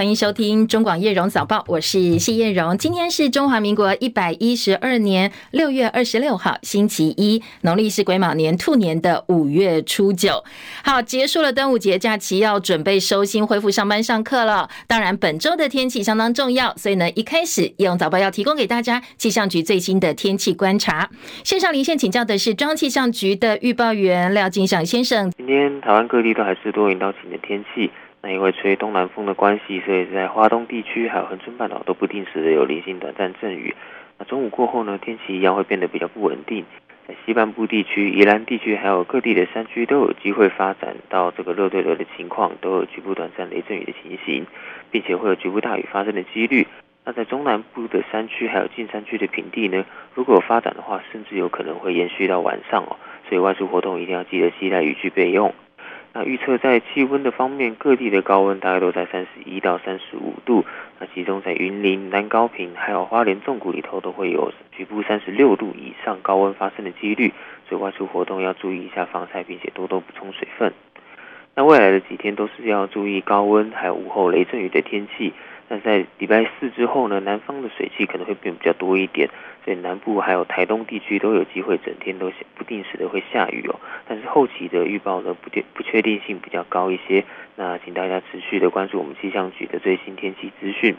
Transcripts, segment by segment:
欢迎收听中广叶荣早报，我是谢叶荣。今天是中华民国一百一十二年六月二十六号，星期一，农历是癸卯年兔年的五月初九。好，结束了端午节假期，要准备收心，恢复上班上课了。当然，本周的天气相当重要，所以呢，一开始叶荣早报要提供给大家气象局最新的天气观察。线上连线请教的是中央气象局的预报员廖金祥先生。今天台湾各地都还是多云到晴的天气。那因为吹东南风的关系，所以在花东地区还有恒春半岛都不定时的有零星短暂阵雨。那中午过后呢，天气一样会变得比较不稳定。在西半部地区、宜兰地区还有各地的山区都有机会发展到这个热对流的情况，都有局部短暂雷阵雨的情形，并且会有局部大雨发生的几率。那在中南部的山区还有近山区的平地呢，如果有发展的话，甚至有可能会延续到晚上哦。所以外出活动一定要记得携带雨具备用。那预测在气温的方面，各地的高温大概都在三十一到三十五度。那其中在云林、南高屏还有花莲纵谷里头，都会有局部三十六度以上高温发生的几率。所以外出活动要注意一下防晒，并且多多补充水分。那未来的几天都是要注意高温还有午后雷阵雨的天气。那在礼拜四之后呢，南方的水汽可能会变比较多一点，所以南部还有台东地区都有机会整天都不定时的会下雨哦。但是后期的预报呢，不定不确定性比较高一些，那请大家持续的关注我们气象局的最新天气资讯。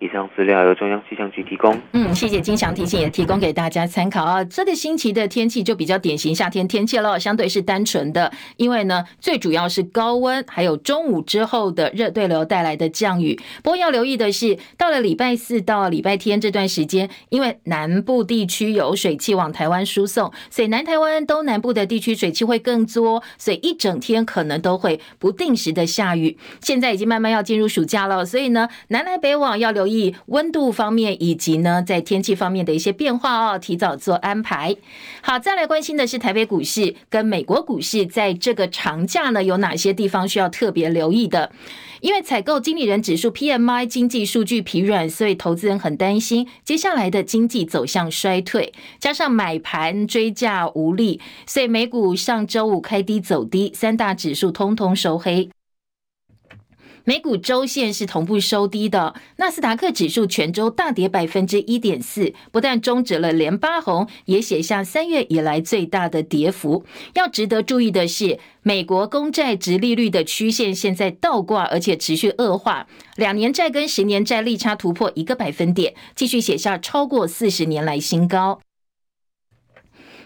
以上资料由中央气象局提供。嗯，谢谢金祥提醒，也提供给大家参考啊。这个星期的天气就比较典型夏天天气了，相对是单纯的，因为呢，最主要是高温，还有中午之后的热对流带来的降雨。不过要留意的是，到了礼拜四到礼拜天这段时间，因为南部地区有水汽往台湾输送，所以南台湾东南部的地区水汽会更多，所以一整天可能都会不定时的下雨。现在已经慢慢要进入暑假了，所以呢，南来北往要留意。以温度方面以及呢，在天气方面的一些变化哦，提早做安排。好，再来关心的是台北股市跟美国股市，在这个长假呢，有哪些地方需要特别留意的？因为采购经理人指数 PMI 经济数据疲软，所以投资人很担心接下来的经济走向衰退，加上买盘追价无力，所以美股上周五开低走低，三大指数通通收黑。美股周线是同步收低的，纳斯达克指数全周大跌百分之一点四，不但终止了连八红，也写下三月以来最大的跌幅。要值得注意的是，美国公债殖利率的曲线现在倒挂，而且持续恶化，两年债跟十年债利差突破一个百分点，继续写下超过四十年来新高。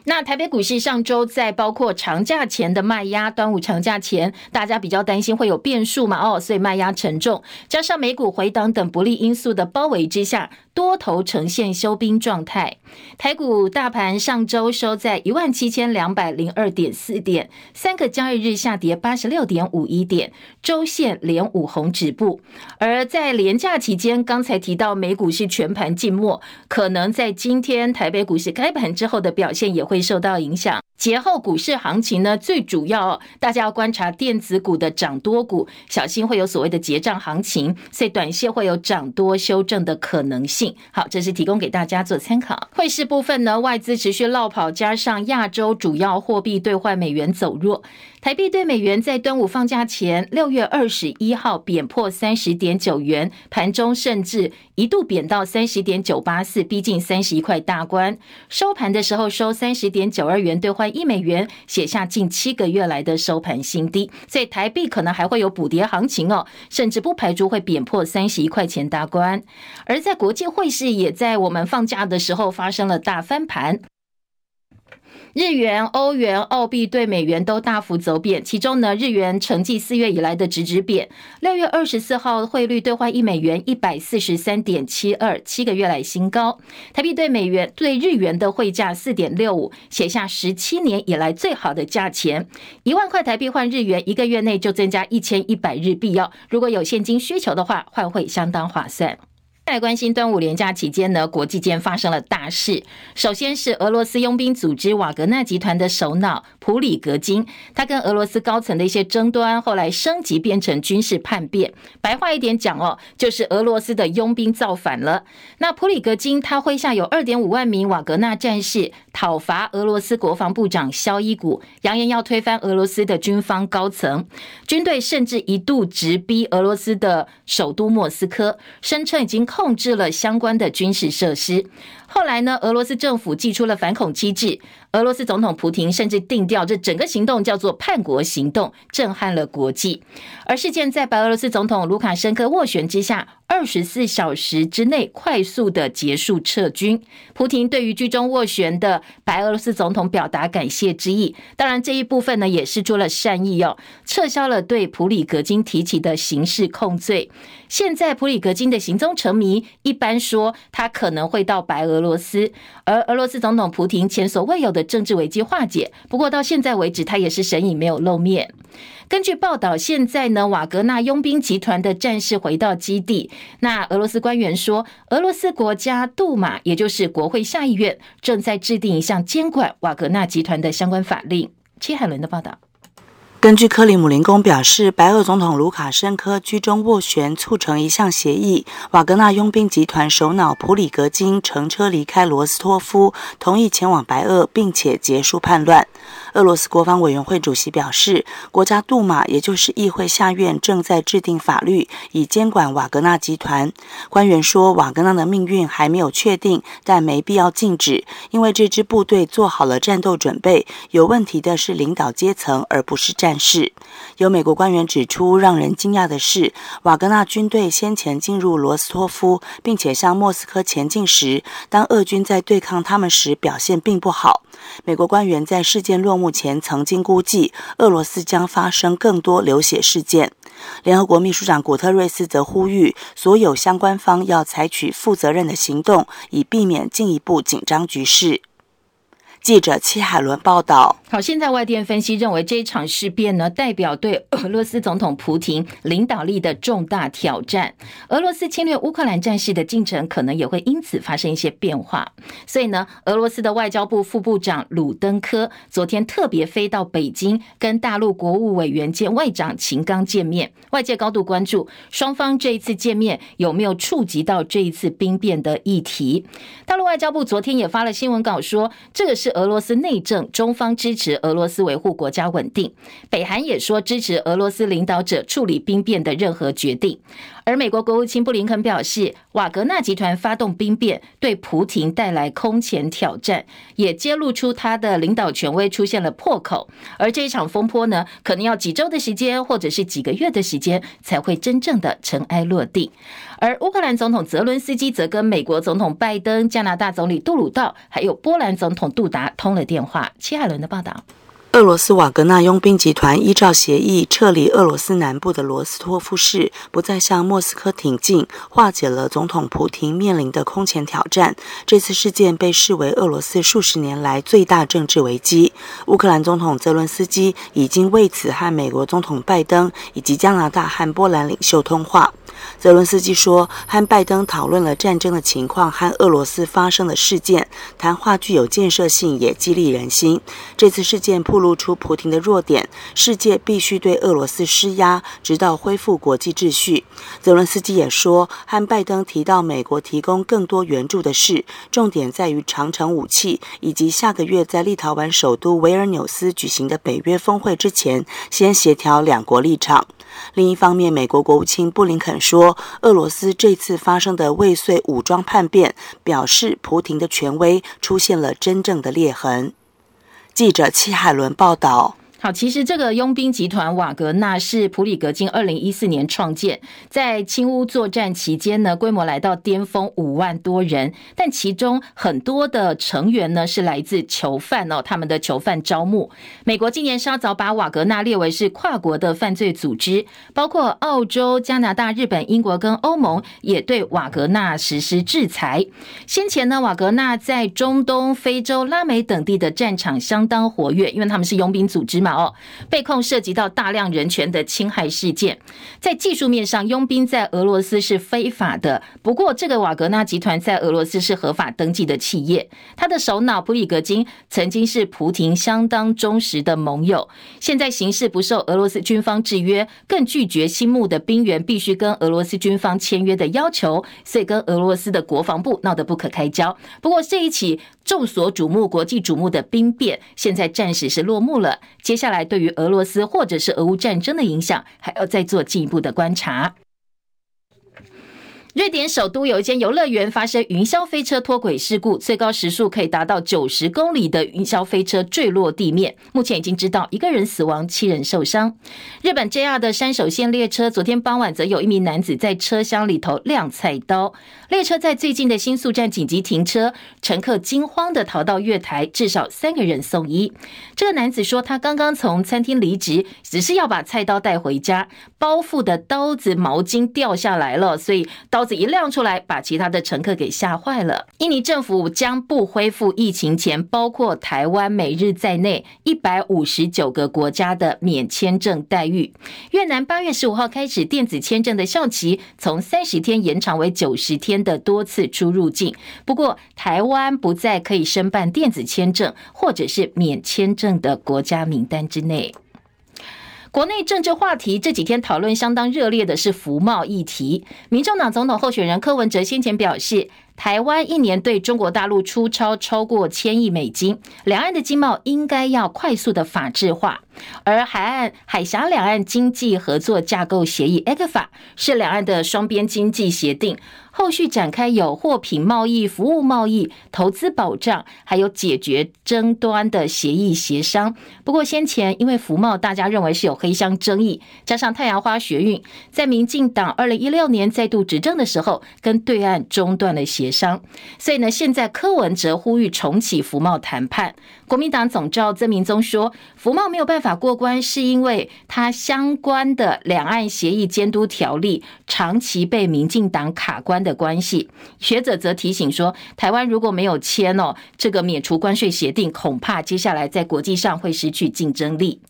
那台北股市上周在包括长假前的卖压，端午长假前，大家比较担心会有变数嘛？哦，所以卖压沉重，加上美股回档等不利因素的包围之下，多头呈现休兵状态。台股大盘上周收在一万七千两百零二点四点，三个交易日下跌八十六点五一点，周线连五红止步。而在连假期间，刚才提到美股是全盘静默，可能在今天台北股市开盘之后的表现也会。会受到影响。节后股市行情呢，最主要大家要观察电子股的涨多股，小心会有所谓的结账行情，所以短线会有涨多修正的可能性。好，这是提供给大家做参考。汇市部分呢，外资持续落跑，加上亚洲主要货币兑换美元走弱，台币兑美元在端午放假前六月二十一号贬破三十点九元，盘中甚至一度贬到三十点九八四，逼近三十一块大关。收盘的时候收三十点九二元兑换。一美元写下近七个月来的收盘新低，所以台币可能还会有补跌行情哦，甚至不排除会贬破三十一块钱大关。而在国际汇市，也在我们放假的时候发生了大翻盘。日元、欧元、澳币对美元都大幅走贬，其中呢，日元承继四月以来的直直贬。六月二十四号汇率兑换一美元一百四十三点七二，七个月来新高。台币对美元对日元的汇价四点六五，写下十七年以来最好的价钱。一万块台币换日元，一个月内就增加一千一百日币哦。如果有现金需求的话，换汇相当划算。再关心端午连假期间呢，国际间发生了大事。首先是俄罗斯佣兵组织瓦格纳集团的首脑普里格金，他跟俄罗斯高层的一些争端，后来升级变成军事叛变。白话一点讲哦，就是俄罗斯的佣兵造反了。那普里格金他麾下有二点五万名瓦格纳战士，讨伐俄罗斯国防部长肖伊古，扬言要推翻俄罗斯的军方高层。军队甚至一度直逼俄罗斯的首都莫斯科，声称已经。控制了相关的军事设施。后来呢，俄罗斯政府祭出了反恐机制。俄罗斯总统普京甚至定调，这整个行动叫做“叛国行动”，震撼了国际。而事件在白俄罗斯总统卢卡申科斡旋之下，二十四小时之内快速的结束撤军。普京对于居中斡旋的白俄罗斯总统表达感谢之意。当然，这一部分呢也是出了善意哦，撤销了对普里格金提起的刑事控罪。现在普里格金的行踪成谜，一般说他可能会到白俄罗斯，而俄罗斯总统普廷前所未有的。政治危机化解，不过到现在为止，他也是神隐没有露面。根据报道，现在呢，瓦格纳佣兵集团的战士回到基地。那俄罗斯官员说，俄罗斯国家杜马，也就是国会下议院，正在制定一项监管瓦格纳集团的相关法令。切海伦的报道。根据克里姆林宫表示，白俄总统卢卡申科居中斡旋，促成一项协议。瓦格纳佣兵集团首脑普里格金乘车离开罗斯托夫，同意前往白俄，并且结束叛乱。俄罗斯国防委员会主席表示，国家杜马，也就是议会下院，正在制定法律，以监管瓦格纳集团。官员说，瓦格纳的命运还没有确定，但没必要禁止，因为这支部队做好了战斗准备。有问题的是领导阶层，而不是战是。有美国官员指出，让人惊讶的是，瓦格纳军队先前进入罗斯托夫，并且向莫斯科前进时，当俄军在对抗他们时，表现并不好。美国官员在事件落幕前曾经估计，俄罗斯将发生更多流血事件。联合国秘书长古特瑞斯则呼吁所有相关方要采取负责任的行动，以避免进一步紧张局势。记者戚海伦报道。好，现在外电分析认为，这一场事变呢，代表对俄罗斯总统普廷领导力的重大挑战。俄罗斯侵略乌克兰战事的进程可能也会因此发生一些变化。所以呢，俄罗斯的外交部副部长鲁登科昨天特别飞到北京，跟大陆国务委员兼外长秦刚见面。外界高度关注双方这一次见面有没有触及到这一次兵变的议题。大陆外交部昨天也发了新闻稿说，这个是。俄罗斯内政，中方支持俄罗斯维护国家稳定。北韩也说支持俄罗斯领导者处理兵变的任何决定。而美国国务卿布林肯表示，瓦格纳集团发动兵变，对普亭带来空前挑战，也揭露出他的领导权威出现了破口。而这一场风波呢，可能要几周的时间，或者是几个月的时间，才会真正的尘埃落定。而乌克兰总统泽伦斯基则跟美国总统拜登、加拿大总理杜鲁道，还有波兰总统杜达通了电话。齐海伦的报道。俄罗斯瓦格纳佣兵集团依照协议撤离俄罗斯南部的罗斯托夫市，不再向莫斯科挺进，化解了总统普亭面临的空前挑战。这次事件被视为俄罗斯数十年来最大政治危机。乌克兰总统泽伦斯基已经为此和美国总统拜登以及加拿大和波兰领袖通话。泽伦斯基说，和拜登讨论了战争的情况和俄罗斯发生的事件，谈话具有建设性，也激励人心。这次事件暴露出普亭的弱点，世界必须对俄罗斯施压，直到恢复国际秩序。泽伦斯基也说，和拜登提到美国提供更多援助的事，重点在于长城武器，以及下个月在立陶宛首都维尔纽斯举行的北约峰会之前，先协调两国立场。另一方面，美国国务卿布林肯说，俄罗斯这次发生的未遂武装叛变，表示普亭的权威出现了真正的裂痕。记者戚海伦报道。好，其实这个佣兵集团瓦格纳是普里格金二零一四年创建，在亲乌作战期间呢，规模来到巅峰五万多人，但其中很多的成员呢是来自囚犯哦，他们的囚犯招募。美国今年稍早把瓦格纳列为是跨国的犯罪组织，包括澳洲、加拿大、日本、英国跟欧盟也对瓦格纳实施制裁。先前呢，瓦格纳在中东、非洲、拉美等地的战场相当活跃，因为他们是佣兵组织嘛。哦，被控涉及到大量人权的侵害事件。在技术面上，佣兵在俄罗斯是非法的。不过，这个瓦格纳集团在俄罗斯是合法登记的企业。他的首脑普里格金曾经是普廷相当忠实的盟友，现在形势不受俄罗斯军方制约，更拒绝新募的兵员必须跟俄罗斯军方签约的要求，所以跟俄罗斯的国防部闹得不可开交。不过，这一起众所瞩目、国际瞩目的兵变，现在暂时是落幕了。接下接下来，对于俄罗斯或者是俄乌战争的影响，还要再做进一步的观察。瑞典首都有一间游乐园发生云霄飞车脱轨事故，最高时速可以达到九十公里的云霄飞车坠落地面。目前已经知道一个人死亡，七人受伤。日本 JR 的山手线列车昨天傍晚则有一名男子在车厢里头亮菜刀，列车在最近的新宿站紧急停车，乘客惊慌地逃到月台，至少三个人送医。这个男子说，他刚刚从餐厅离职，只是要把菜刀带回家，包覆的刀子毛巾掉下来了，所以刀。子一亮出来，把其他的乘客给吓坏了。印尼政府将不恢复疫情前包括台湾、美日在内一百五十九个国家的免签证待遇。越南八月十五号开始，电子签证的效期从三十天延长为九十天的多次出入境。不过，台湾不再可以申办电子签证或者是免签证的国家名单之内。国内政治话题这几天讨论相当热烈的是服贸议题。民众党总统候选人柯文哲先前表示，台湾一年对中国大陆出超超过千亿美金，两岸的经贸应该要快速的法制化。而海岸海峡两岸经济合作架构协议 （ECFA） 是两岸的双边经济协定。后续展开有货品贸易、服务贸易、投资保障，还有解决争端的协议协商。不过先前因为服贸，大家认为是有黑箱争议，加上太阳花学运，在民进党二零一六年再度执政的时候，跟对岸中断了协商。所以呢，现在柯文哲呼吁重启服贸谈判。国民党总召曾明宗说，服贸没有办法过关，是因为他相关的两岸协议监督条例长期被民进党卡关的关系。学者则提醒说，台湾如果没有签哦这个免除关税协定，恐怕接下来在国际上会失去竞争力。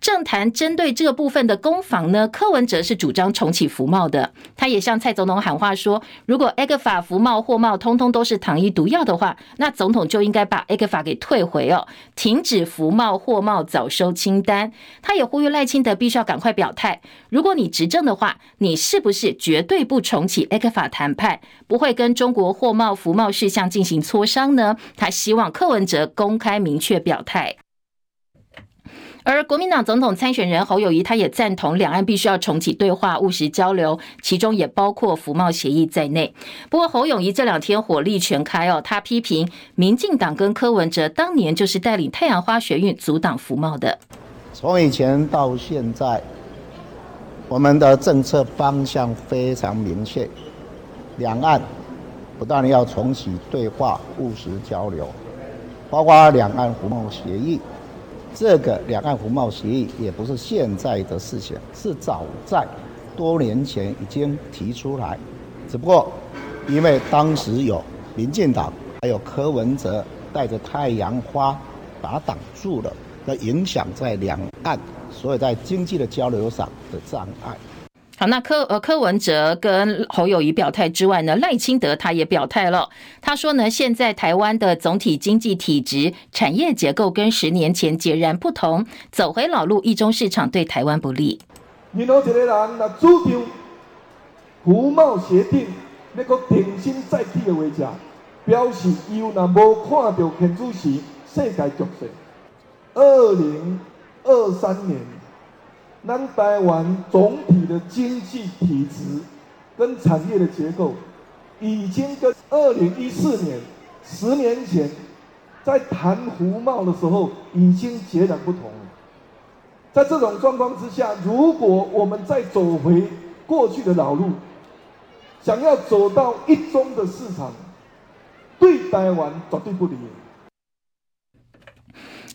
政坛针对这个部分的攻防呢，柯文哲是主张重启服贸的。他也向蔡总统喊话说，如果 ECFA 服贸货贸通通都是糖衣毒药的话，那总统就应该把 ECFA 给退回哦，停止服贸货贸早收清单。他也呼吁赖清德必须要赶快表态，如果你执政的话，你是不是绝对不重启 ECFA 谈判，不会跟中国货贸服贸事项进行磋商呢？他希望柯文哲公开明确表态。而国民党总统参选人侯友谊，他也赞同两岸必须要重启对话、务实交流，其中也包括服贸协议在内。不过，侯友谊这两天火力全开哦，他批评民进党跟柯文哲当年就是带领太阳花学运阻挡服贸的。从以前到现在，我们的政策方向非常明确，两岸不但要重启对话、务实交流，包括两岸服贸协议。这个两岸服贸协议也不是现在的事情，是早在多年前已经提出来，只不过因为当时有民进党还有柯文哲带着太阳花把它挡住了，那影响在两岸，所以在经济的交流上的障碍。好，那柯呃柯文哲跟侯友宜表态之外呢，赖清德他也表态了。他说呢，现在台湾的总体经济体质、产业结构跟十年前截然不同，走回老路，一中市场对台湾不利。任何一个人那主张服贸协定那个重新再起的话，讲表示伊有那无看到现主席世界局势，二零二三年。南台湾总体的经济体质跟产业的结构，已经跟二零一四年十年前在谈胡贸的时候已经截然不同了。在这种状况之下，如果我们再走回过去的老路，想要走到一中的市场，对台湾绝对不利。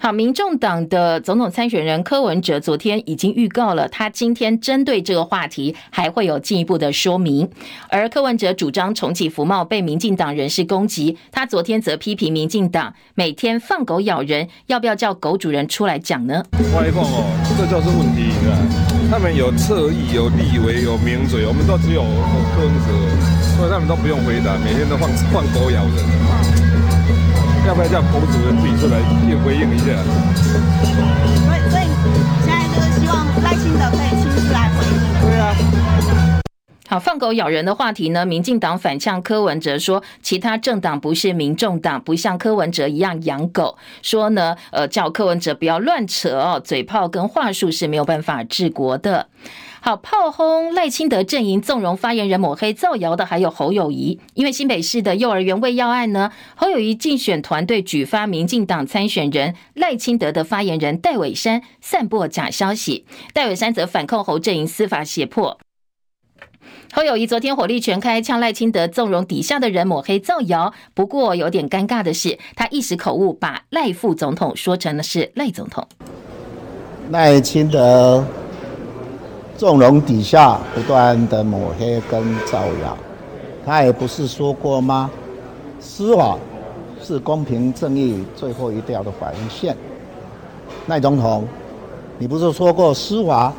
好，民众党的总统参选人柯文哲昨天已经预告了，他今天针对这个话题还会有进一步的说明。而柯文哲主张重启服贸被民进党人士攻击，他昨天则批评民进党每天放狗咬人，要不要叫狗主人出来讲呢？外放哦，这就是问题，你看，他们有侧翼、有立委、有名嘴，我们都只有柯文哲，所以他们都不用回答，每天都放放狗咬人。要不要叫狗主人自己出来也回应一下？所以，所以现在就是希望赖清德可以亲自来回应。对啊。好，放狗咬人的话题呢？民进党反呛柯文哲说，其他政党不是民众党，不像柯文哲一样养狗。说呢，呃，叫柯文哲不要乱扯哦，嘴炮跟话术是没有办法治国的。好，炮轰赖清德阵营纵容发言人抹黑造谣的还有侯友宜，因为新北市的幼儿园喂药案呢，侯友宜竞选团队举发民进党参选人赖清德的发言人戴伟山散播假消息，戴伟山则反控侯阵营司法胁迫。侯友宜昨天火力全开，呛赖清德纵容底下的人抹黑造谣。不过有点尴尬的是，他一时口误，把赖副总统说成了是赖总统。赖清德。纵容底下不断的抹黑跟造谣，他也不是说过吗？司法是公平正义最后一条的防线。赖总统，你不是说过司法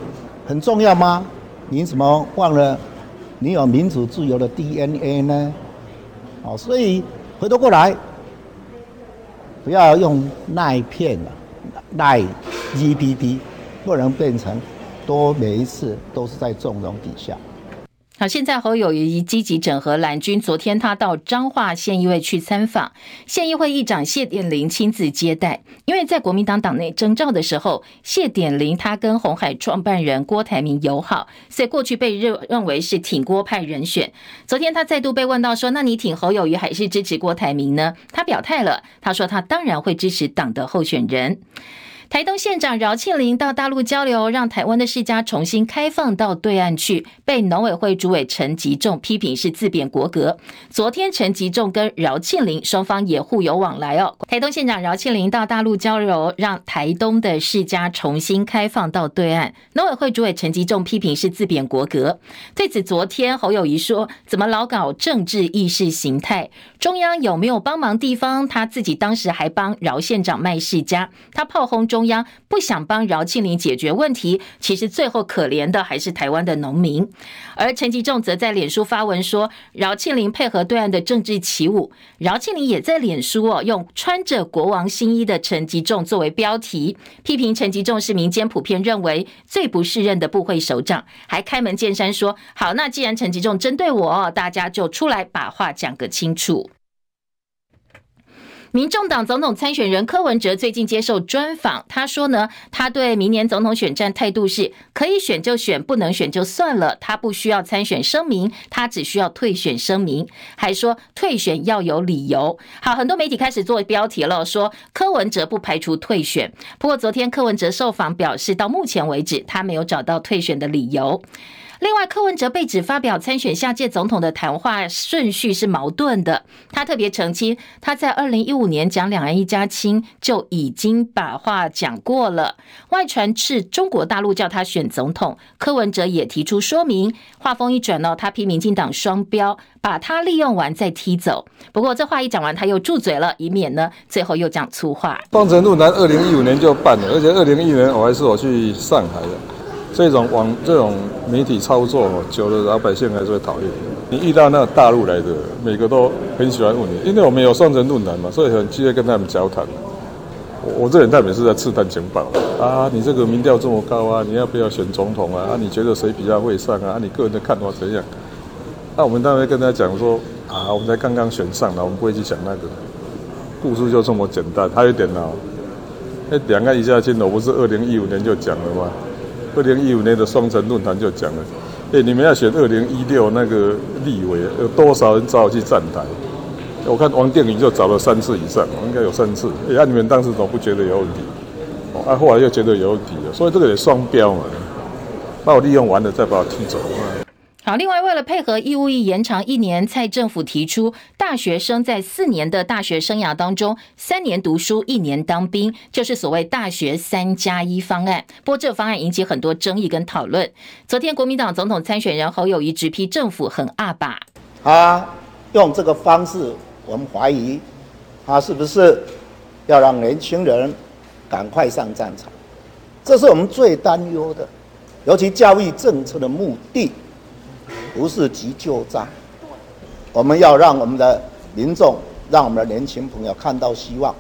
很重要吗？你怎么忘了你有民主自由的 DNA 呢？哦，所以回头过来，不要用赖片了，赖 GPT 不能变成。多每一次都是在纵容底下。好，现在侯友宜积极整合蓝军。昨天他到彰化县议会去参访，县议会议长谢典林亲自接待。因为在国民党党内征召的时候，谢典林他跟红海创办人郭台铭友好，所以过去被认认为是挺郭派人选。昨天他再度被问到说：“那你挺侯友宜还是支持郭台铭呢？”他表态了，他说他当然会支持党的候选人。台东县长饶庆铃到大陆交流，让台湾的世家重新开放到对岸去，被农委会主委陈吉仲批评是自贬国格。昨天陈吉仲跟饶庆铃双方也互有往来哦。台东县长饶庆铃到大陆交流，让台东的世家重新开放到对岸，农委会主委陈吉仲批评是自贬国格。对此，昨天侯友谊说：“怎么老搞政治意识形态？中央有没有帮忙地方？他自己当时还帮饶县长卖世家，他炮轰中。”中央不想帮饶庆铃解决问题，其实最后可怜的还是台湾的农民。而陈吉仲则在脸书发文说，饶庆铃配合对岸的政治起舞。饶庆铃也在脸书哦，用穿着国王新衣的陈吉仲作为标题，批评陈吉仲是民间普遍认为最不适任的部会首长，还开门见山说：好，那既然陈吉仲针对我，大家就出来把话讲个清楚。民众党总统参选人柯文哲最近接受专访，他说呢，他对明年总统选战态度是可以选就选，不能选就算了。他不需要参选声明，他只需要退选声明，还说退选要有理由。好，很多媒体开始做标题了，说柯文哲不排除退选。不过昨天柯文哲受访表示，到目前为止他没有找到退选的理由。另外，柯文哲被指发表参选下届总统的谈话顺序是矛盾的。他特别澄清，他在二零一五年讲两岸一家亲就已经把话讲过了。外传是中国大陆叫他选总统，柯文哲也提出说明。话锋一转呢，他批民进党双标，把他利用完再踢走。不过这话一讲完，他又住嘴了，以免呢最后又讲粗话。双城论坛二零一五年就办了，而且二零一五年我还是我去上海的。这种网这种媒体操作久了，老百姓还是会讨厌。你遇到那大陆来的，每个都很喜欢问你，因为我们有双城论坛嘛，所以很激烈跟他们交谈。我我这人他们是在刺探情报啊，你这个民调这么高啊，你要不要选总统啊？啊，你觉得谁比较会上啊？啊，你个人的看法怎样？那我们当然跟他讲说啊，我们才刚刚选上了，我们不会去讲那个故事，就这么简单。还有一点呢，那两岸一家亲，我不是二零一五年就讲了吗？二零一五年的双城论坛就讲了，哎，你们要选二零一六那个立委，有多少人找我去站台？我看王定宇就找了三次以上，应该有三次。哎，啊，你们当时都不觉得有问题？啊，后来又觉得有问题了，所以这个也双标嘛，把我利用完了再把我踢走。好，另外为了配合义务役延长一年，蔡政府提出，大学生在四年的大学生涯当中，三年读书，一年当兵，就是所谓大学三加一方案。不过这个方案引起很多争议跟讨论。昨天国民党总统参选人侯友谊直批政府很阿爸，他用这个方式，我们怀疑他是不是要让年轻人赶快上战场？这是我们最担忧的，尤其教育政策的目的。不是急救站，我们要让我们的民众，让我们的年轻朋友看到希望，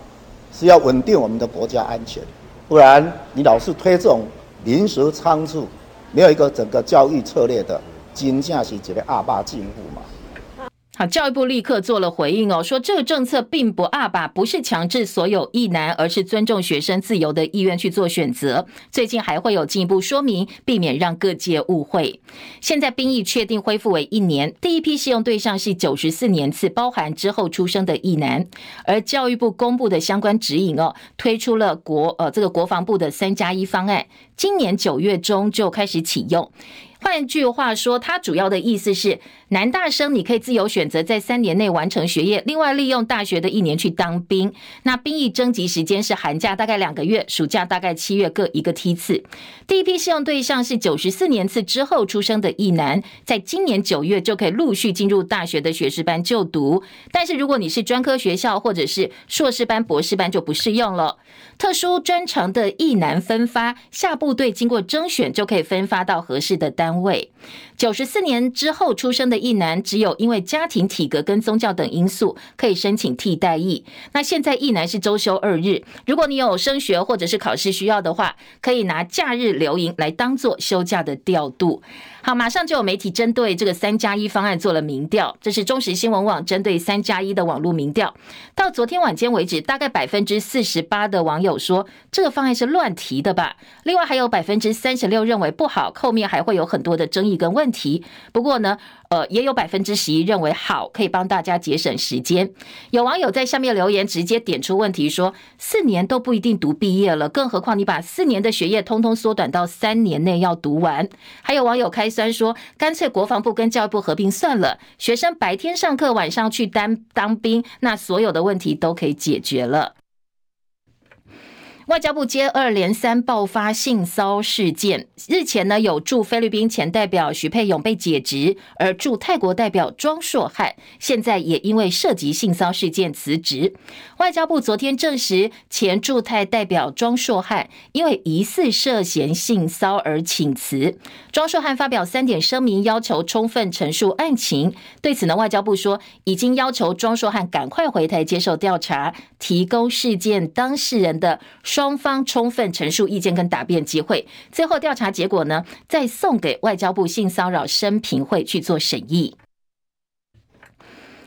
是要稳定我们的国家安全。不然，你老是推这种临时仓促，没有一个整个教育策略的，惊吓是一个鸭霸政府嘛。好，教育部立刻做了回应哦，说这个政策并不二吧，不是强制所有役男，而是尊重学生自由的意愿去做选择。最近还会有进一步说明，避免让各界误会。现在兵役确定恢复为一年，第一批适用对象是九十四年次，包含之后出生的役男。而教育部公布的相关指引哦，推出了国呃这个国防部的三加一方案，今年九月中就开始启用。换句话说，它主要的意思是，男大生你可以自由选择在三年内完成学业，另外利用大学的一年去当兵。那兵役征集时间是寒假大概两个月，暑假大概七月各一个梯次。第一批适用对象是九十四年次之后出生的役男，在今年九月就可以陆续进入大学的学士班就读。但是如果你是专科学校或者是硕士班、博士班就不适用了。特殊专长的役男分发下部队经过征选就可以分发到合适的单位。九十四年之后出生的一男，只有因为家庭体格跟宗教等因素，可以申请替代役。那现在一男是周休二日，如果你有升学或者是考试需要的话，可以拿假日留营来当做休假的调度。好，马上就有媒体针对这个三加一方案做了民调，这是中时新闻网针对三加一的网络民调。到昨天晚间为止，大概百分之四十八的网友说这个方案是乱提的吧。另外还有百分之三十六认为不好，后面还会有很多的争议跟问题。不过呢，呃，也有百分之十一认为好，可以帮大家节省时间。有网友在下面留言，直接点出问题说，四年都不一定读毕业了，更何况你把四年的学业通通缩短到三年内要读完。还有网友开。酸说干脆国防部跟教育部合并算了，学生白天上课，晚上去当当兵，那所有的问题都可以解决了。外交部接二连三爆发性骚事件，日前呢有驻菲律宾前代表许佩勇被解职，而驻泰国代表庄硕汉现在也因为涉及性骚事件辞职。外交部昨天证实，前驻泰代表庄硕汉因为疑似涉嫌性骚而请辞。庄硕汉发表三点声明，要求充分陈述案情。对此呢，外交部说已经要求庄硕汉赶快回台接受调查，提供事件当事人的。双方充分陈述意见跟答辩机会，最后调查结果呢，再送给外交部性骚扰审评会去做审议。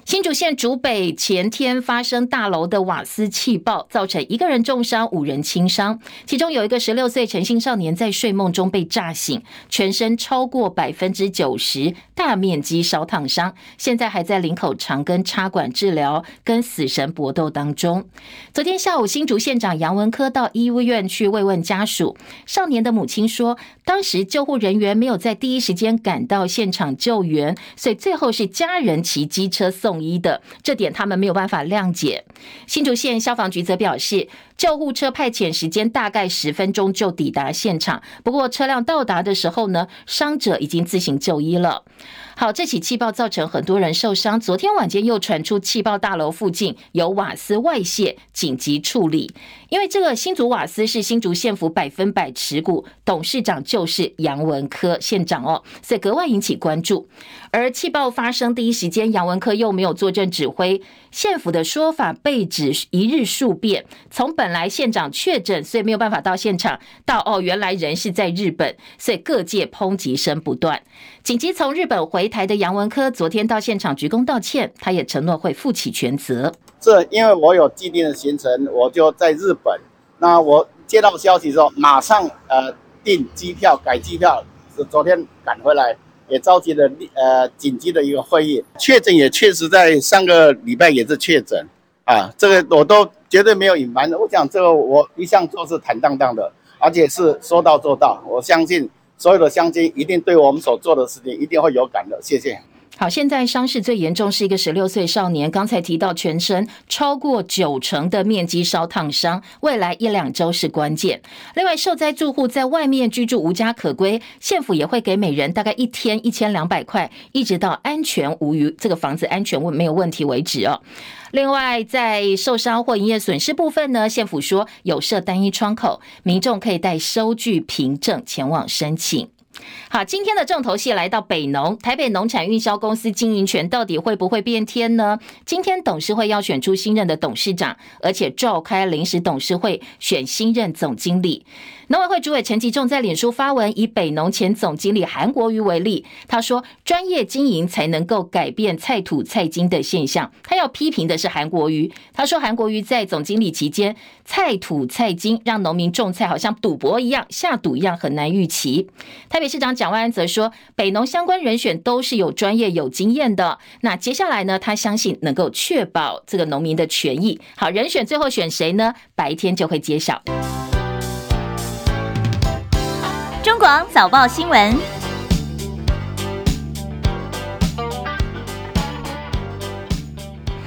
新竹县竹北前天发生大楼的瓦斯气爆，造成一个人重伤，五人轻伤。其中有一个十六岁陈姓少年在睡梦中被炸醒，全身超过百分之九十大面积烧烫伤，现在还在林口长庚插管治疗，跟死神搏斗当中。昨天下午，新竹县长杨文科到医务院去慰问家属。少年的母亲说，当时救护人员没有在第一时间赶到现场救援，所以最后是家人骑机车送。统一的这点，他们没有办法谅解。新竹县消防局则表示，救护车派遣时间大概十分钟就抵达现场，不过车辆到达的时候呢，伤者已经自行就医了。好，这起气爆造成很多人受伤。昨天晚间又传出气爆大楼附近有瓦斯外泄，紧急处理。因为这个新竹瓦斯是新竹县府百分百持股，董事长就是杨文科县长哦，所以格外引起关注。而气爆发生第一时间，杨文科又没有坐镇指挥。县府的说法被指一日数变，从本来县长确诊，所以没有办法到现场，到哦原来人是在日本，所以各界抨击声不断。紧急从日本回台的杨文科昨天到现场鞠躬道歉，他也承诺会负起全责。这因为我有既定的行程，我就在日本。那我接到消息之后，马上呃订机票改机票，是昨天赶回来。也召集了呃紧急的一个会议，确诊也确实在上个礼拜也是确诊啊，这个我都绝对没有隐瞒的。我讲这个我一向做事坦荡荡的，而且是说到做到。我相信所有的乡亲一定对我们所做的事情一定会有感的。谢谢。好，现在伤势最严重是一个十六岁少年，刚才提到全身超过九成的面积烧烫伤，未来一两周是关键。另外，受灾住户在外面居住无家可归，县府也会给每人大概一天一千两百块，一直到安全无虞，这个房子安全问没有问题为止哦。另外，在受伤或营业损失部分呢，县府说有设单一窗口，民众可以带收据凭证前往申请。好，今天的重头戏来到北农，台北农产运销公司经营权到底会不会变天呢？今天董事会要选出新任的董事长，而且召开临时董事会选新任总经理。农委会主委陈吉仲在脸书发文，以北农前总经理韩国瑜为例，他说：“专业经营才能够改变菜土菜金的现象。”他要批评的是韩国瑜，他说韩国瑜在总经理期间，菜土菜金让农民种菜好像赌博一样，下赌一样很难预期。台北市长蒋万安则说，北农相关人选都是有专业、有经验的。那接下来呢，他相信能够确保这个农民的权益。好，人选最后选谁呢？白天就会揭晓。中广早报新闻，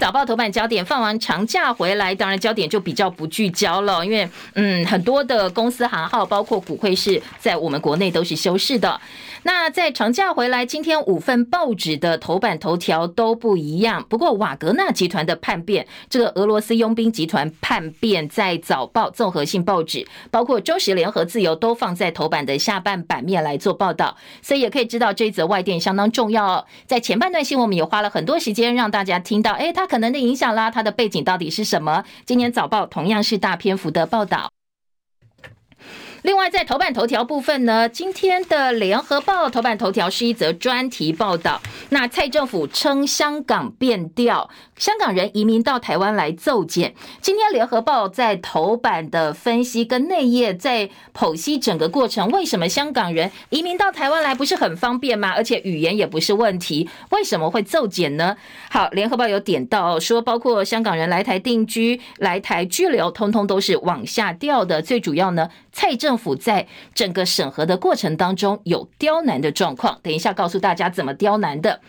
早报头版焦点，放完长假回来，当然焦点就比较不聚焦了，因为嗯，很多的公司行号，包括股会是，在我们国内都是休市的。那在长假回来，今天五份报纸的头版头条都不一样。不过瓦格纳集团的叛变，这个俄罗斯佣兵集团叛变，在早报综合性报纸，包括中时、联合、自由都放在头版的下半版面来做报道，所以也可以知道这一则外电相当重要。在前半段新闻，我们也花了很多时间让大家听到，诶，他可能的影响啦，它的背景到底是什么？今年早报同样是大篇幅的报道。另外，在头版头条部分呢，今天的联合报头版头条是一则专题报道。那蔡政府称香港变调，香港人移民到台湾来骤减。今天联合报在头版的分析跟内页在剖析整个过程，为什么香港人移民到台湾来不是很方便吗？而且语言也不是问题，为什么会骤减呢？好，联合报有点到说，包括香港人来台定居、来台居留，通通都是往下掉的。最主要呢，蔡政政府在整个审核的过程当中有刁难的状况，等一下告诉大家怎么刁难的。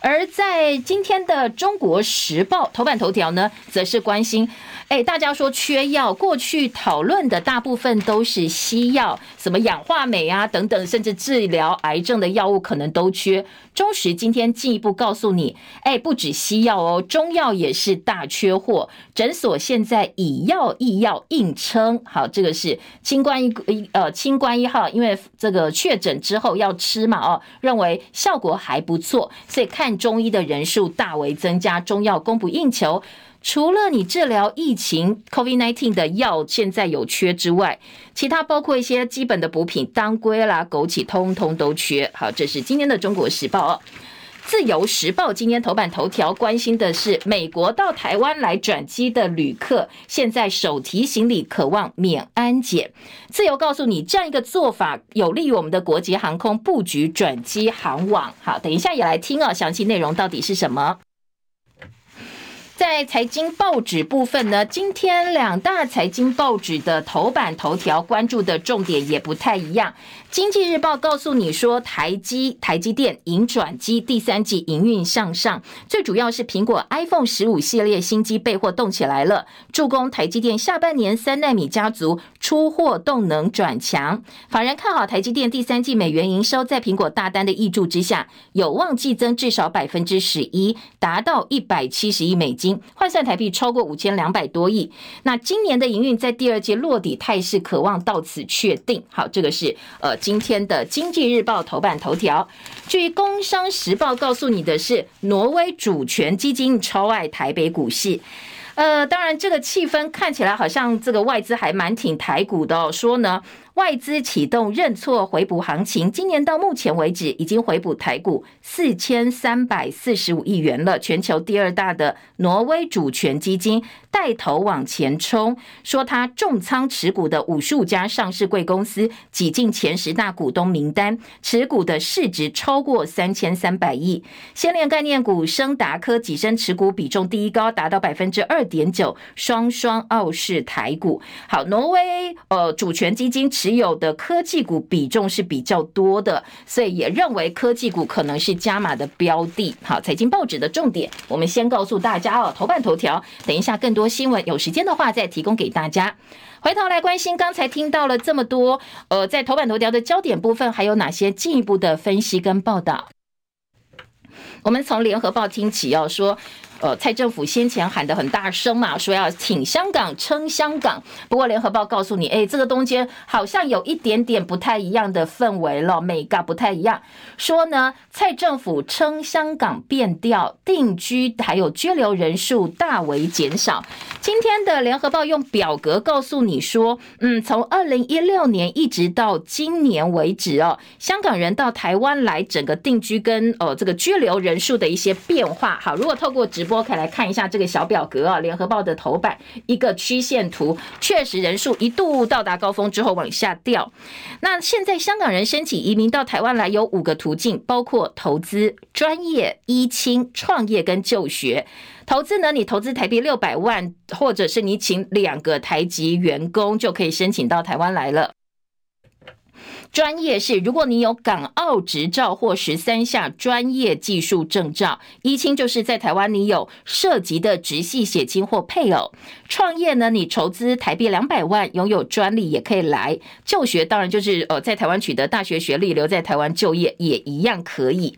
而在今天的《中国时报》头版头条呢，则是关心，哎，大家说缺药，过去讨论的大部分都是西药，什么氧化镁啊等等，甚至治疗癌症的药物可能都缺。中时今天进一步告诉你，哎，不止西药哦，中药也是大缺货。诊所现在以药易药硬撑，好，这个是清冠一呃清冠一号，因为这个确诊之后要吃嘛，哦，认为效果还不错，所以看中医的人数大为增加，中药供不应求。除了你治疗疫情 COVID-19 的药现在有缺之外，其他包括一些基本的补品，当归啦、枸杞，通通都缺。好，这是今天的《中国时报》哦。自由时报今天头版头条关心的是，美国到台湾来转机的旅客，现在手提行李渴望免安检。自由告诉你，这样一个做法有利于我们的国际航空布局转机航网。好，等一下也来听哦，详细内容到底是什么？在财经报纸部分呢，今天两大财经报纸的头版头条关注的重点也不太一样。经济日报告诉你说，台积台积电迎转机第三季营运向上，最主要是苹果 iPhone 十五系列新机备货动起来了，助攻台积电下半年三纳米家族出货动能转强。法人看好台积电第三季美元营收，在苹果大单的挹注之下，有望季增至少百分之十一，达到一百七十亿美金，换算台币超过五千两百多亿。那今年的营运在第二季落底态势，渴望到此确定。好，这个是呃。今天的《经济日报》头版头条，至于《工商时报》告诉你的是，挪威主权基金超爱台北股市。呃，当然这个气氛看起来好像这个外资还蛮挺台股的哦，说呢。外资启动认错回补行情，今年到目前为止已经回补台股四千三百四十五亿元了。全球第二大的挪威主权基金带头往前冲，说他重仓持股的五十五家上市贵公司挤进前十大股东名单，持股的市值超过三千三百亿。先联概念股升达科跻身持股比重第一高，达到百分之二点九，双双傲视台股。好，挪威呃主权基金持有的科技股比重是比较多的，所以也认为科技股可能是加码的标的。好，财经报纸的重点，我们先告诉大家哦，头版头条，等一下更多新闻，有时间的话再提供给大家。回头来关心，刚才听到了这么多，呃，在头版头条的焦点部分，还有哪些进一步的分析跟报道？我们从联合报听起，要说。呃，蔡政府先前喊得很大声嘛，说要挺香港、撑香港。不过联合报告诉你，哎，这个中间好像有一点点不太一样的氛围了，美嘎不太一样。说呢，蔡政府称香港变调，定居还有居留人数大为减少。今天的联合报用表格告诉你说，嗯，从二零一六年一直到今年为止哦，香港人到台湾来整个定居跟呃这个居留人数的一些变化。好，如果透过直可以来看一下这个小表格啊，联合报的头版一个曲线图，确实人数一度到达高峰之后往下掉。那现在香港人申请移民到台湾来有五个途径，包括投资、专业、依亲、创业跟就学。投资呢，你投资台币六百万，或者是你请两个台籍员工就可以申请到台湾来了。专业是，如果你有港澳执照或十三项专业技术证照，一亲就是在台湾你有涉及的直系血亲或配偶。创业呢，你筹资台币两百万，拥有专利也可以来。就学当然就是呃在台湾取得大学学历，留在台湾就业也一样可以。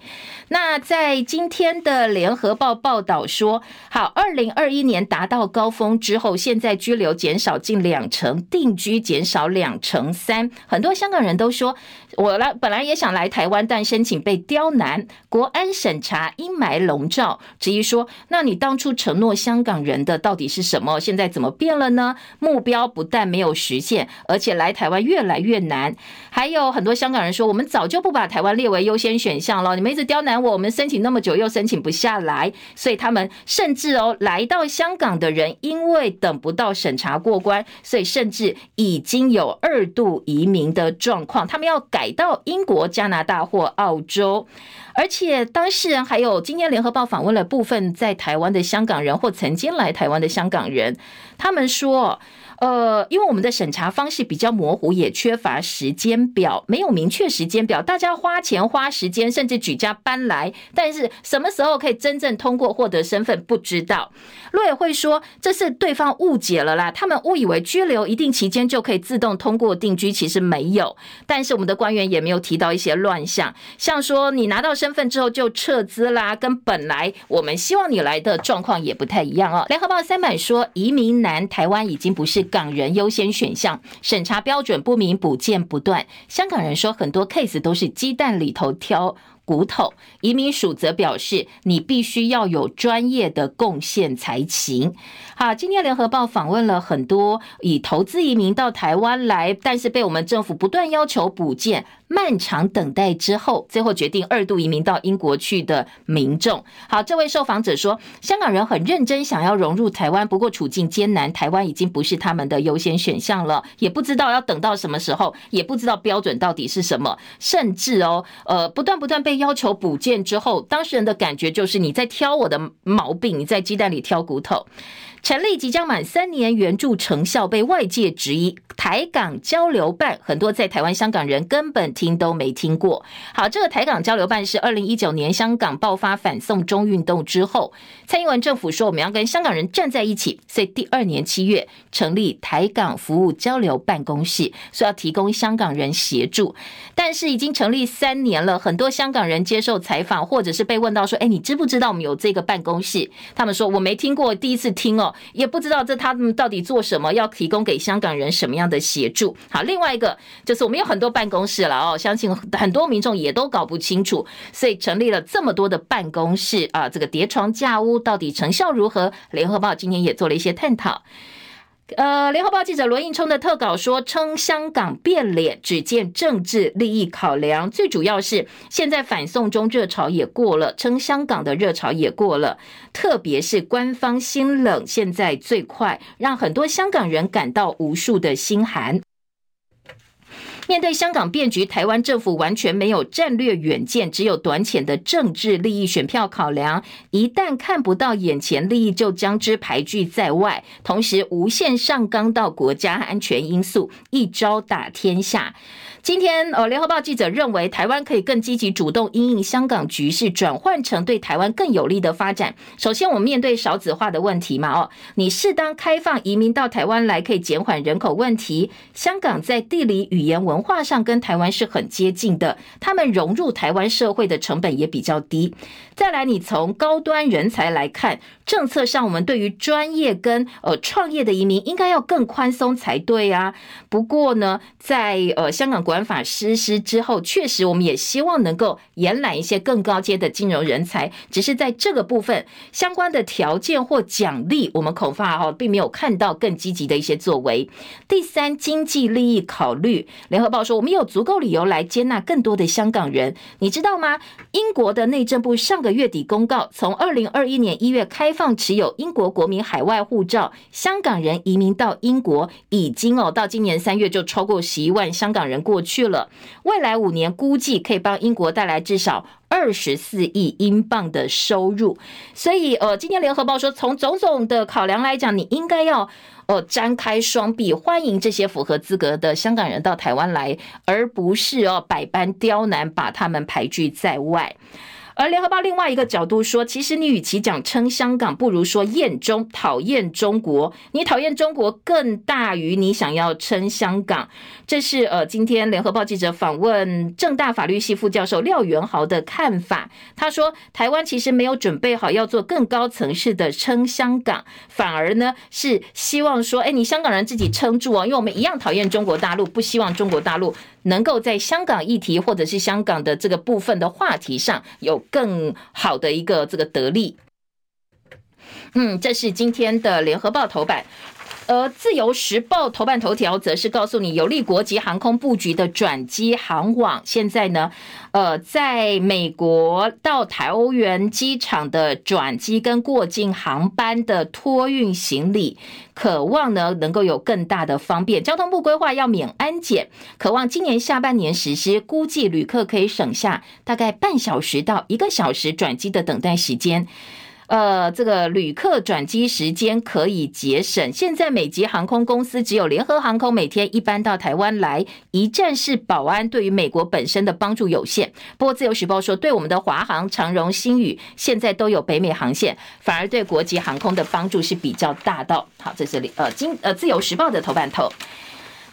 那在今天的联合报报道说，好，二零二一年达到高峰之后，现在居留减少近两成，定居减少两成三，很多香港人都说。说我来本来也想来台湾，但申请被刁难，国安审查阴霾笼罩，质疑说：那你当初承诺香港人的到底是什么？现在怎么变了呢？目标不但没有实现，而且来台湾越来越难。还有很多香港人说：我们早就不把台湾列为优先选项了，你们一直刁难我，我们申请那么久又申请不下来，所以他们甚至哦来到香港的人，因为等不到审查过关，所以甚至已经有二度移民的状况。他们要改到英国、加拿大或澳洲，而且当事人还有今天联合报访问了部分在台湾的香港人或曾经来台湾的香港人，他们说。呃，因为我们的审查方式比较模糊，也缺乏时间表，没有明确时间表，大家花钱花时间，甚至举家搬来，但是什么时候可以真正通过获得身份不知道。陆委会说这是对方误解了啦，他们误以为拘留一定期间就可以自动通过定居，其实没有。但是我们的官员也没有提到一些乱象，像说你拿到身份之后就撤资啦，跟本来我们希望你来的状况也不太一样哦。联合报三版说移民难，台湾已经不是。港人优先选项，审查标准不明，补件不断。香港人说，很多 case 都是鸡蛋里头挑骨头。移民署则表示，你必须要有专业的贡献才行。好，今天联合报访问了很多以投资移民到台湾来，但是被我们政府不断要求补件。漫长等待之后，最后决定二度移民到英国去的民众。好，这位受访者说，香港人很认真想要融入台湾，不过处境艰难，台湾已经不是他们的优先选项了，也不知道要等到什么时候，也不知道标准到底是什么，甚至哦，呃，不断不断被要求补件之后，当事人的感觉就是你在挑我的毛病，你在鸡蛋里挑骨头。成立即将满三年，援助成效被外界质疑。台港交流办，很多在台湾香港人根本听都没听过。好，这个台港交流办是二零一九年香港爆发反送中运动之后，蔡英文政府说我们要跟香港人站在一起，所以第二年七月成立台港服务交流办公室，说要提供香港人协助。但是已经成立三年了，很多香港人接受采访，或者是被问到说：“哎，你知不知道我们有这个办公室？”他们说：“我没听过，第一次听哦，也不知道这他们到底做什么，要提供给香港人什么样的协助。”好，另外一个就是我们有很多办公室了哦，相信很多民众也都搞不清楚，所以成立了这么多的办公室啊，这个叠床架屋到底成效如何？联合报今天也做了一些探讨。呃，联合报记者罗应聪的特稿说，称香港变脸，只见政治利益考量，最主要是现在反送中热潮也过了，称香港的热潮也过了，特别是官方心冷，现在最快让很多香港人感到无数的心寒。面对香港变局，台湾政府完全没有战略远见，只有短浅的政治利益、选票考量。一旦看不到眼前利益，就将之排拒在外，同时无限上纲到国家安全因素，一招打天下。今天，呃，联合报记者认为，台湾可以更积极主动因应香港局势，转换成对台湾更有利的发展。首先，我们面对少子化的问题嘛，哦，你适当开放移民到台湾来，可以减缓人口问题。香港在地理、语言、文化上跟台湾是很接近的，他们融入台湾社会的成本也比较低。再来，你从高端人才来看，政策上我们对于专业跟呃创业的移民应该要更宽松才对啊。不过呢，在呃香港国安法实施之后，确实我们也希望能够延揽一些更高阶的金融人才，只是在这个部分相关的条件或奖励，我们恐怕哈并没有看到更积极的一些作为。第三，经济利益考虑，联合报说我们有足够理由来接纳更多的香港人，你知道吗？英国的内政部上个月底公告，从二零二一年一月开放持有英国国民海外护照，香港人移民到英国，已经哦，到今年三月就超过十一万香港人过去了。未来五年估计可以帮英国带来至少二十四亿英镑的收入。所以呃，今天联合报说，从种种的考量来讲，你应该要呃张开双臂，欢迎这些符合资格的香港人到台湾来，而不是哦百般刁难，把他们排拒在外。而联合报另外一个角度说，其实你与其讲称香港，不如说厌中，讨厌中国。你讨厌中国更大于你想要称香港。这是呃，今天联合报记者访问政大法律系副教授廖元豪的看法。他说，台湾其实没有准备好要做更高层次的称香港，反而呢是希望说，哎，你香港人自己撑住哦，因为我们一样讨厌中国大陆，不希望中国大陆。能够在香港议题或者是香港的这个部分的话题上有更好的一个这个得力。嗯，这是今天的联合报头版。而自由时报头版头条则是告诉你，有利国际航空布局的转机航网，现在呢，呃，在美国到桃园机场的转机跟过境航班的托运行李，渴望呢能够有更大的方便。交通部规划要免安检，渴望今年下半年实施，估计旅客可以省下大概半小时到一个小时转机的等待时间。呃，这个旅客转机时间可以节省。现在美籍航空公司只有联合航空每天一班到台湾来，一站式保安对于美国本身的帮助有限。不过自由时报说，对我们的华航、长荣、新宇现在都有北美航线，反而对国际航空的帮助是比较大的。好，在这里呃今呃自由时报的头版头。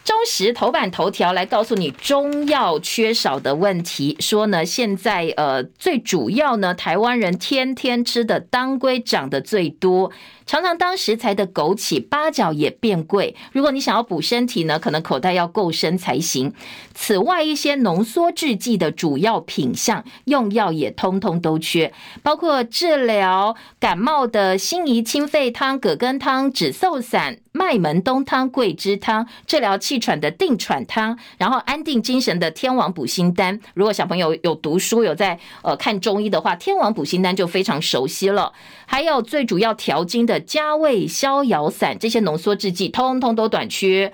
中时头版头条来告诉你中药缺少的问题，说呢现在呃最主要呢台湾人天天吃的当归涨得最多。常常当食材的枸杞、八角也变贵。如果你想要补身体呢，可能口袋要够深才行。此外，一些浓缩制剂的主要品项用药也通通都缺，包括治疗感冒的辛夷清肺汤、葛根汤、止嗽散、麦门冬汤、桂枝汤，治疗气喘的定喘汤，然后安定精神的天王补心丹。如果小朋友有读书、有在呃看中医的话，天王补心丹就非常熟悉了。还有最主要调经的加味逍遥散，这些浓缩制剂通通都短缺。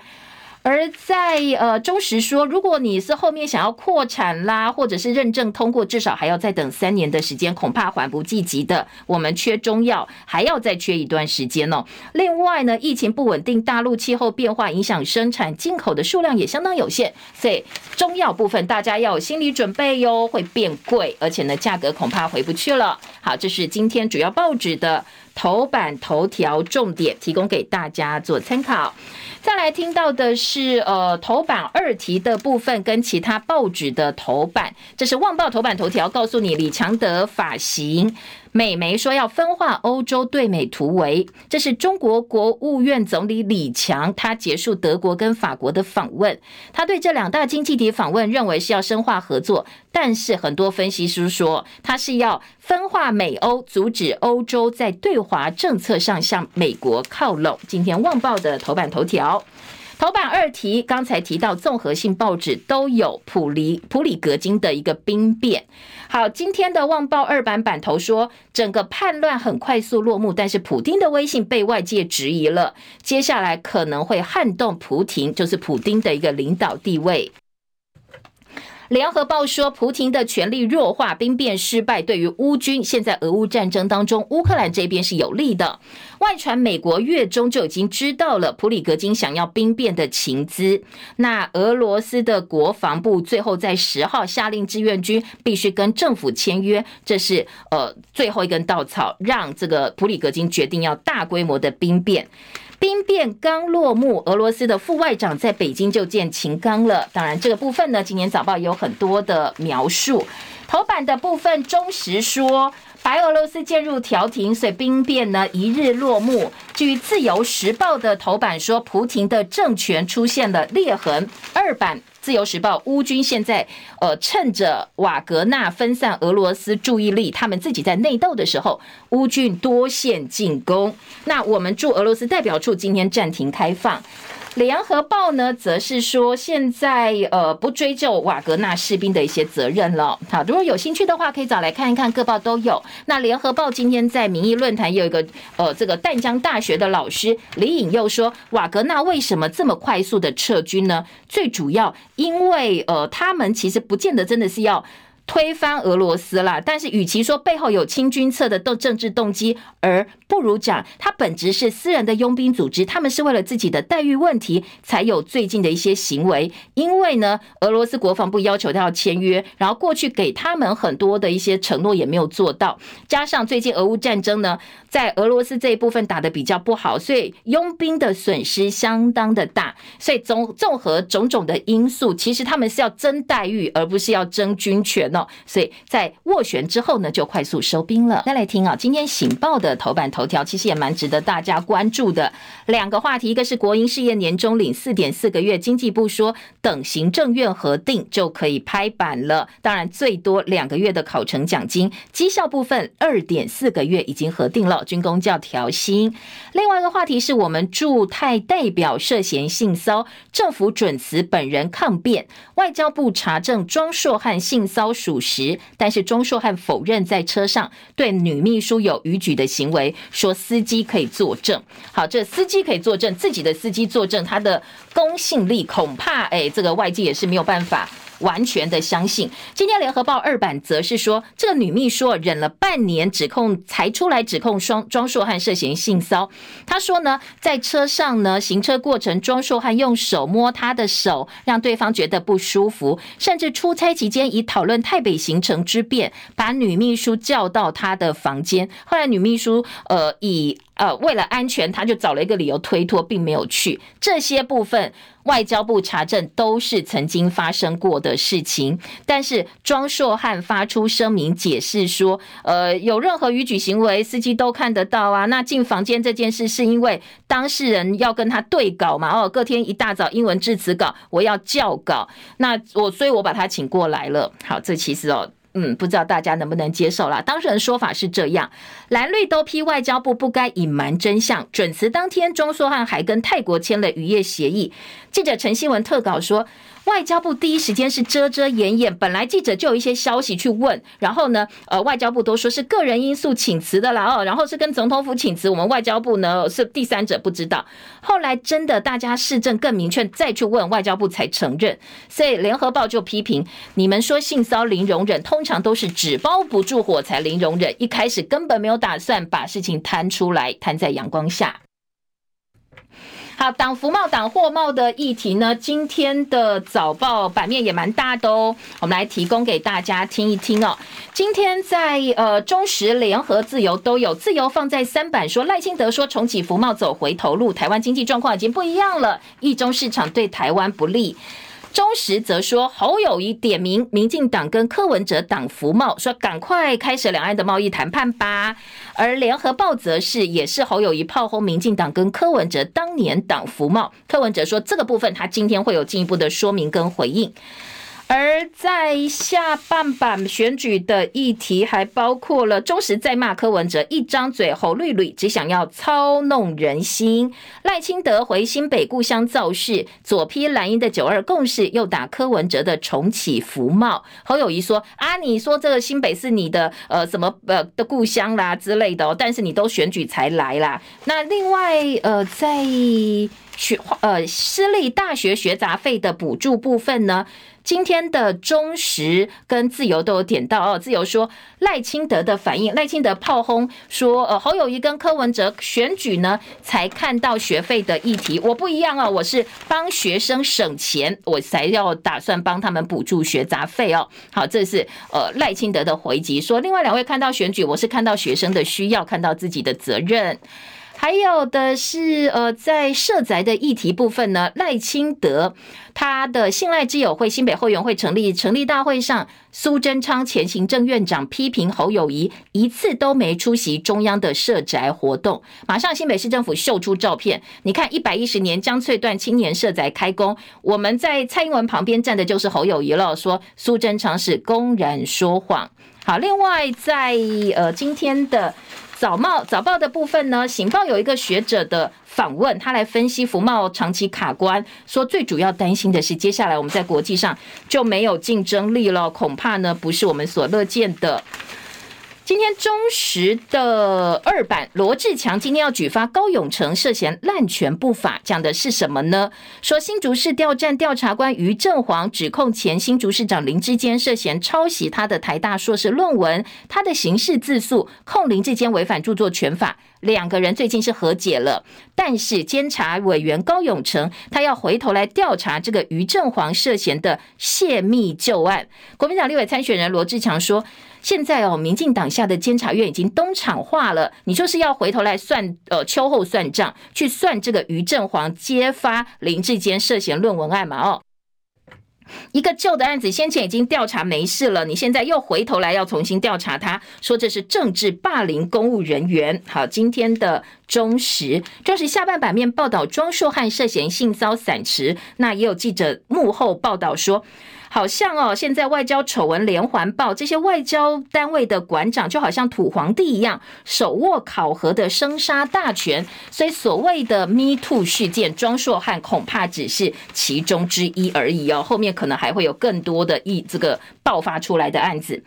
而在呃中时说，如果你是后面想要扩产啦，或者是认证通过，至少还要再等三年的时间，恐怕缓不济急的。我们缺中药，还要再缺一段时间哦。另外呢，疫情不稳定，大陆气候变化影响生产，进口的数量也相当有限，所以中药部分大家要有心理准备哟，会变贵，而且呢，价格恐怕回不去了。好，这是今天主要报纸的头版头条重点，提供给大家做参考。再来听到的是，呃，头版二题的部分跟其他报纸的头版，这是《旺报》头版头条，告诉你李强德发型。美媒说要分化欧洲对美突围，这是中国国务院总理李强，他结束德国跟法国的访问，他对这两大经济体访问认为是要深化合作，但是很多分析师说他是要分化美欧，阻止欧洲在对华政策上向美国靠拢。今天《旺报》的头版头条。头版二题，刚才提到综合性报纸都有普里普里格金的一个兵变。好，今天的《旺报》二版版头说，整个叛乱很快速落幕，但是普丁的威信被外界质疑了，接下来可能会撼动普廷，就是普丁的一个领导地位。联合报说，普亭的权力弱化，兵变失败，对于乌军现在俄乌战争当中，乌克兰这边是有利的。外传美国月中就已经知道了普里格金想要兵变的情资。那俄罗斯的国防部最后在十号下令志愿军必须跟政府签约，这是呃最后一根稻草，让这个普里格金决定要大规模的兵变。兵变刚落幕，俄罗斯的副外长在北京就见秦刚了。当然，这个部分呢，今年早报有很多的描述。头版的部分，中时说白俄罗斯介入调停，所以兵变呢一日落幕。据自由时报的头版说，普廷的政权出现了裂痕。二版。自由时报，乌军现在呃趁着瓦格纳分散俄罗斯注意力，他们自己在内斗的时候，乌军多线进攻。那我们驻俄罗斯代表处今天暂停开放。联合报呢，则是说现在呃不追究瓦格纳士兵的一些责任了。好，如果有兴趣的话，可以找来看一看，各报都有。那联合报今天在民意论坛有一个呃这个淡江大学的老师李颖又说，瓦格纳为什么这么快速的撤军呢？最主要因为呃他们其实不见得真的是要。推翻俄罗斯啦，但是与其说背后有清君侧的动政治动机，而不如讲它本质是私人的佣兵组织，他们是为了自己的待遇问题才有最近的一些行为。因为呢，俄罗斯国防部要求他要签约，然后过去给他们很多的一些承诺也没有做到，加上最近俄乌战争呢，在俄罗斯这一部分打得比较不好，所以佣兵的损失相当的大。所以综综合种种的因素，其实他们是要争待遇，而不是要争军权。所以在斡旋之后呢，就快速收兵了。再来听啊，今天《醒报》的头版头条其实也蛮值得大家关注的两个话题，一个是国营事业年终领四点四个月，经济部说等行政院核定就可以拍板了。当然，最多两个月的考成奖金，绩效部分二点四个月已经核定了，军工教调薪。另外一个话题是我们驻泰代表涉嫌性骚，政府准辞本人抗辩，外交部查证庄硕汉性骚属实，但是钟硕汉否认在车上对女秘书有逾矩的行为，说司机可以作证。好，这司机可以作证，自己的司机作证，他的公信力恐怕，哎，这个外界也是没有办法。完全的相信。今天联合报二版则是说，这个女秘书忍了半年，指控才出来指控双庄硕汉涉嫌性骚。她说呢，在车上呢，行车过程，庄硕汉用手摸她的手，让对方觉得不舒服，甚至出差期间以讨论台北行程之便，把女秘书叫到他的房间。后来女秘书呃以呃为了安全，他就找了一个理由推脱，并没有去。这些部分。外交部查证都是曾经发生过的事情，但是庄硕汉发出声明解释说，呃，有任何逾矩行为，司机都看得到啊。那进房间这件事是因为当事人要跟他对稿嘛？哦，隔天一大早英文致辞稿，我要校稿，那我所以我把他请过来了。好，这其实哦。嗯，不知道大家能不能接受了。当事人说法是这样，蓝绿都批外交部不该隐瞒真相。准辞当天，钟硕汉还跟泰国签了渔业协议。记者陈新文特稿说。外交部第一时间是遮遮掩掩，本来记者就有一些消息去问，然后呢，呃，外交部都说是个人因素请辞的啦，哦，然后是跟总统府请辞，我们外交部呢是第三者不知道。后来真的大家市政更明确，再去问外交部才承认，所以联合报就批评你们说性骚零容忍，通常都是纸包不住火才零容忍，一开始根本没有打算把事情摊出来，摊在阳光下。好，挡服贸、挡货贸的议题呢？今天的早报版面也蛮大的哦，我们来提供给大家听一听哦。今天在呃中时、联合、自由都有，自由放在三版说赖清德说重启服贸走回头路，台湾经济状况已经不一样了，一中市场对台湾不利。中时则说，侯友谊点名民进党跟柯文哲党服贸，说赶快开始两岸的贸易谈判吧。而联合报则是也是侯友谊炮轰民进党跟柯文哲当年党服贸，柯文哲说这个部分他今天会有进一步的说明跟回应。而在下半版选举的议题，还包括了中时在骂柯文哲一张嘴侯绿绿，只想要操弄人心；赖清德回新北故乡造势，左批蓝营的九二共识，又打柯文哲的重启福茂。侯友宜说：“啊，你说这个新北是你的呃什么呃的故乡啦之类的哦，但是你都选举才来啦。”那另外呃在。学呃私立大学学杂费的补助部分呢？今天的中时跟自由都有点到哦。自由说赖清德的反应，赖清德炮轰说，呃，侯友宜跟柯文哲选举呢才看到学费的议题，我不一样哦，我是帮学生省钱，我才要打算帮他们补助学杂费哦。好，这是呃赖清德的回击，说另外两位看到选举，我是看到学生的需要，看到自己的责任。还有的是，呃，在社宅的议题部分呢，赖清德他的信赖之友会新北后援会成立成立大会上，苏贞昌前行政院长批评侯友宜一次都没出席中央的社宅活动，马上新北市政府秀出照片，你看一百一十年江翠段青年社宅开工，我们在蔡英文旁边站的就是侯友宜了，说苏贞昌是公然说谎。好，另外在呃今天的。早报早报的部分呢，醒报有一个学者的访问，他来分析福茂长期卡关，说最主要担心的是接下来我们在国际上就没有竞争力了，恐怕呢不是我们所乐见的。今天中时的二版，罗志强今天要举发高永成涉嫌滥权不法，讲的是什么呢？说新竹市调站调查官于正煌指控前新竹市长林志坚涉嫌抄袭他的台大硕士论文，他的刑事自诉控林志坚违反著作权法，两个人最近是和解了，但是监察委员高永成他要回头来调查这个于正煌涉嫌的泄密旧案。国民党立委参选人罗志强说。现在哦，民进党下的监察院已经东厂化了，你就是要回头来算，呃，秋后算账，去算这个于正煌揭发林志坚涉嫌论文案嘛？哦，一个旧的案子，先前已经调查没事了，你现在又回头来要重新调查他，说这是政治霸凌公务人员。好，今天的中时就是下半版面报道庄硕汉涉嫌性骚散持，那也有记者幕后报道说。好像哦，现在外交丑闻连环报，这些外交单位的馆长就好像土皇帝一样，手握考核的生杀大权。所以所谓的 Me Too 事件，庄硕汉恐怕只是其中之一而已哦，后面可能还会有更多的一这个爆发出来的案子。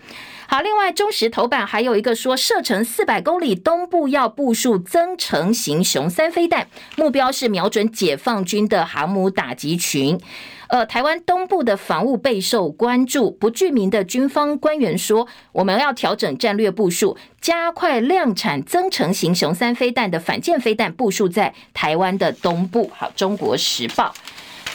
好，另外中时头版还有一个说，射程四百公里东部要部署增程型雄三飞弹，目标是瞄准解放军的航母打击群。呃，台湾东部的防务备受关注。不具名的军方官员说，我们要调整战略部署，加快量产增程型雄三飞弹的反舰飞弹部署在台湾的东部。好，《中国时报》。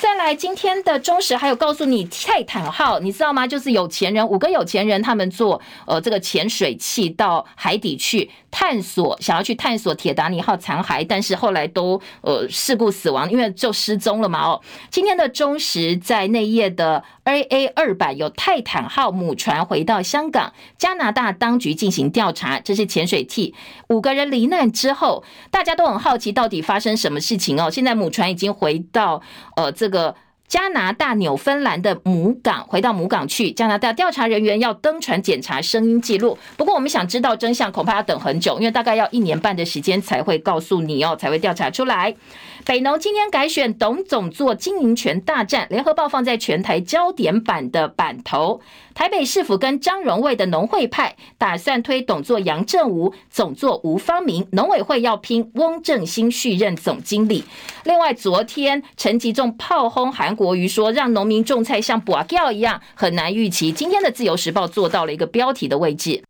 再来，今天的中时还有告诉你，泰坦号你知道吗？就是有钱人五个有钱人，他们坐呃这个潜水器到海底去探索，想要去探索铁达尼号残骸，但是后来都呃事故死亡，因为就失踪了嘛。哦，今天的中时在内页的 AA 二版有泰坦号母船回到香港，加拿大当局进行调查，这是潜水器五个人罹难之后，大家都很好奇到底发生什么事情哦。现在母船已经回到呃。这个加拿大纽芬兰的母港，回到母港去。加拿大调查人员要登船检查声音记录。不过，我们想知道真相，恐怕要等很久，因为大概要一年半的时间才会告诉你哦，才会调查出来。北农今天改选董总做经营权大战，联合报放在全台焦点版的版头。台北市府跟张荣卫的农会派打算推董座杨正吴，总座吴方明，农委会要拼翁正兴续任总经理。另外，昨天陈吉仲炮轰韩国瑜说，让农民种菜像拔掉一样，很难预期。今天的自由时报做到了一个标题的位置。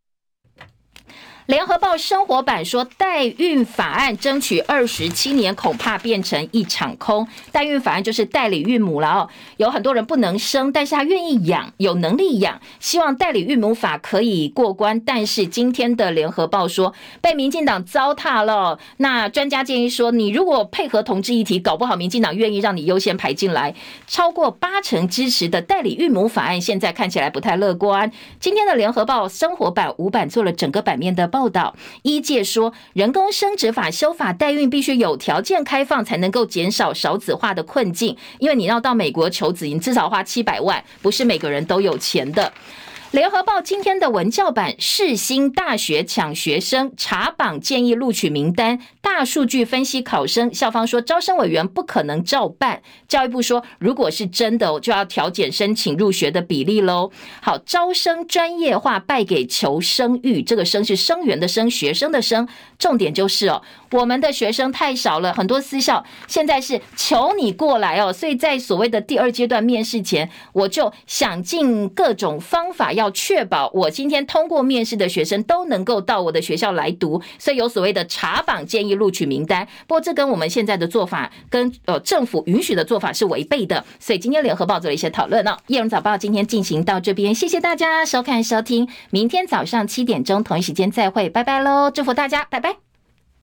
联合报生活版说，代孕法案争取二十七年，恐怕变成一场空。代孕法案就是代理孕母了哦，有很多人不能生，但是他愿意养，有能力养，希望代理孕母法可以过关。但是今天的联合报说，被民进党糟蹋了。那专家建议说，你如果配合同志议题，搞不好民进党愿意让你优先排进来。超过八成支持的代理孕母法案，现在看起来不太乐观。今天的联合报生活版五版做了整个版面的。报道，医界说，人工生殖法修法代孕必须有条件开放，才能够减少少子化的困境。因为你要到美国求子，你至少花七百万，不是每个人都有钱的。联合报今天的文教版，世新大学抢学生查榜建议录取名单，大数据分析考生，校方说招生委员不可能照办。教育部说，如果是真的，就要调减申请入学的比例喽。好，招生专业化败给求生欲，这个生是生源的生，学生的生，重点就是哦，我们的学生太少了，很多私校现在是求你过来哦，所以在所谓的第二阶段面试前，我就想尽各种方法要。要确保我今天通过面试的学生都能够到我的学校来读，所以有所谓的查访建议录取名单。不过这跟我们现在的做法跟呃政府允许的做法是违背的，所以今天联合报做了一些讨论哦。叶荣早报今天进行到这边，谢谢大家收看收听，明天早上七点钟同一时间再会，拜拜喽！祝福大家，拜拜。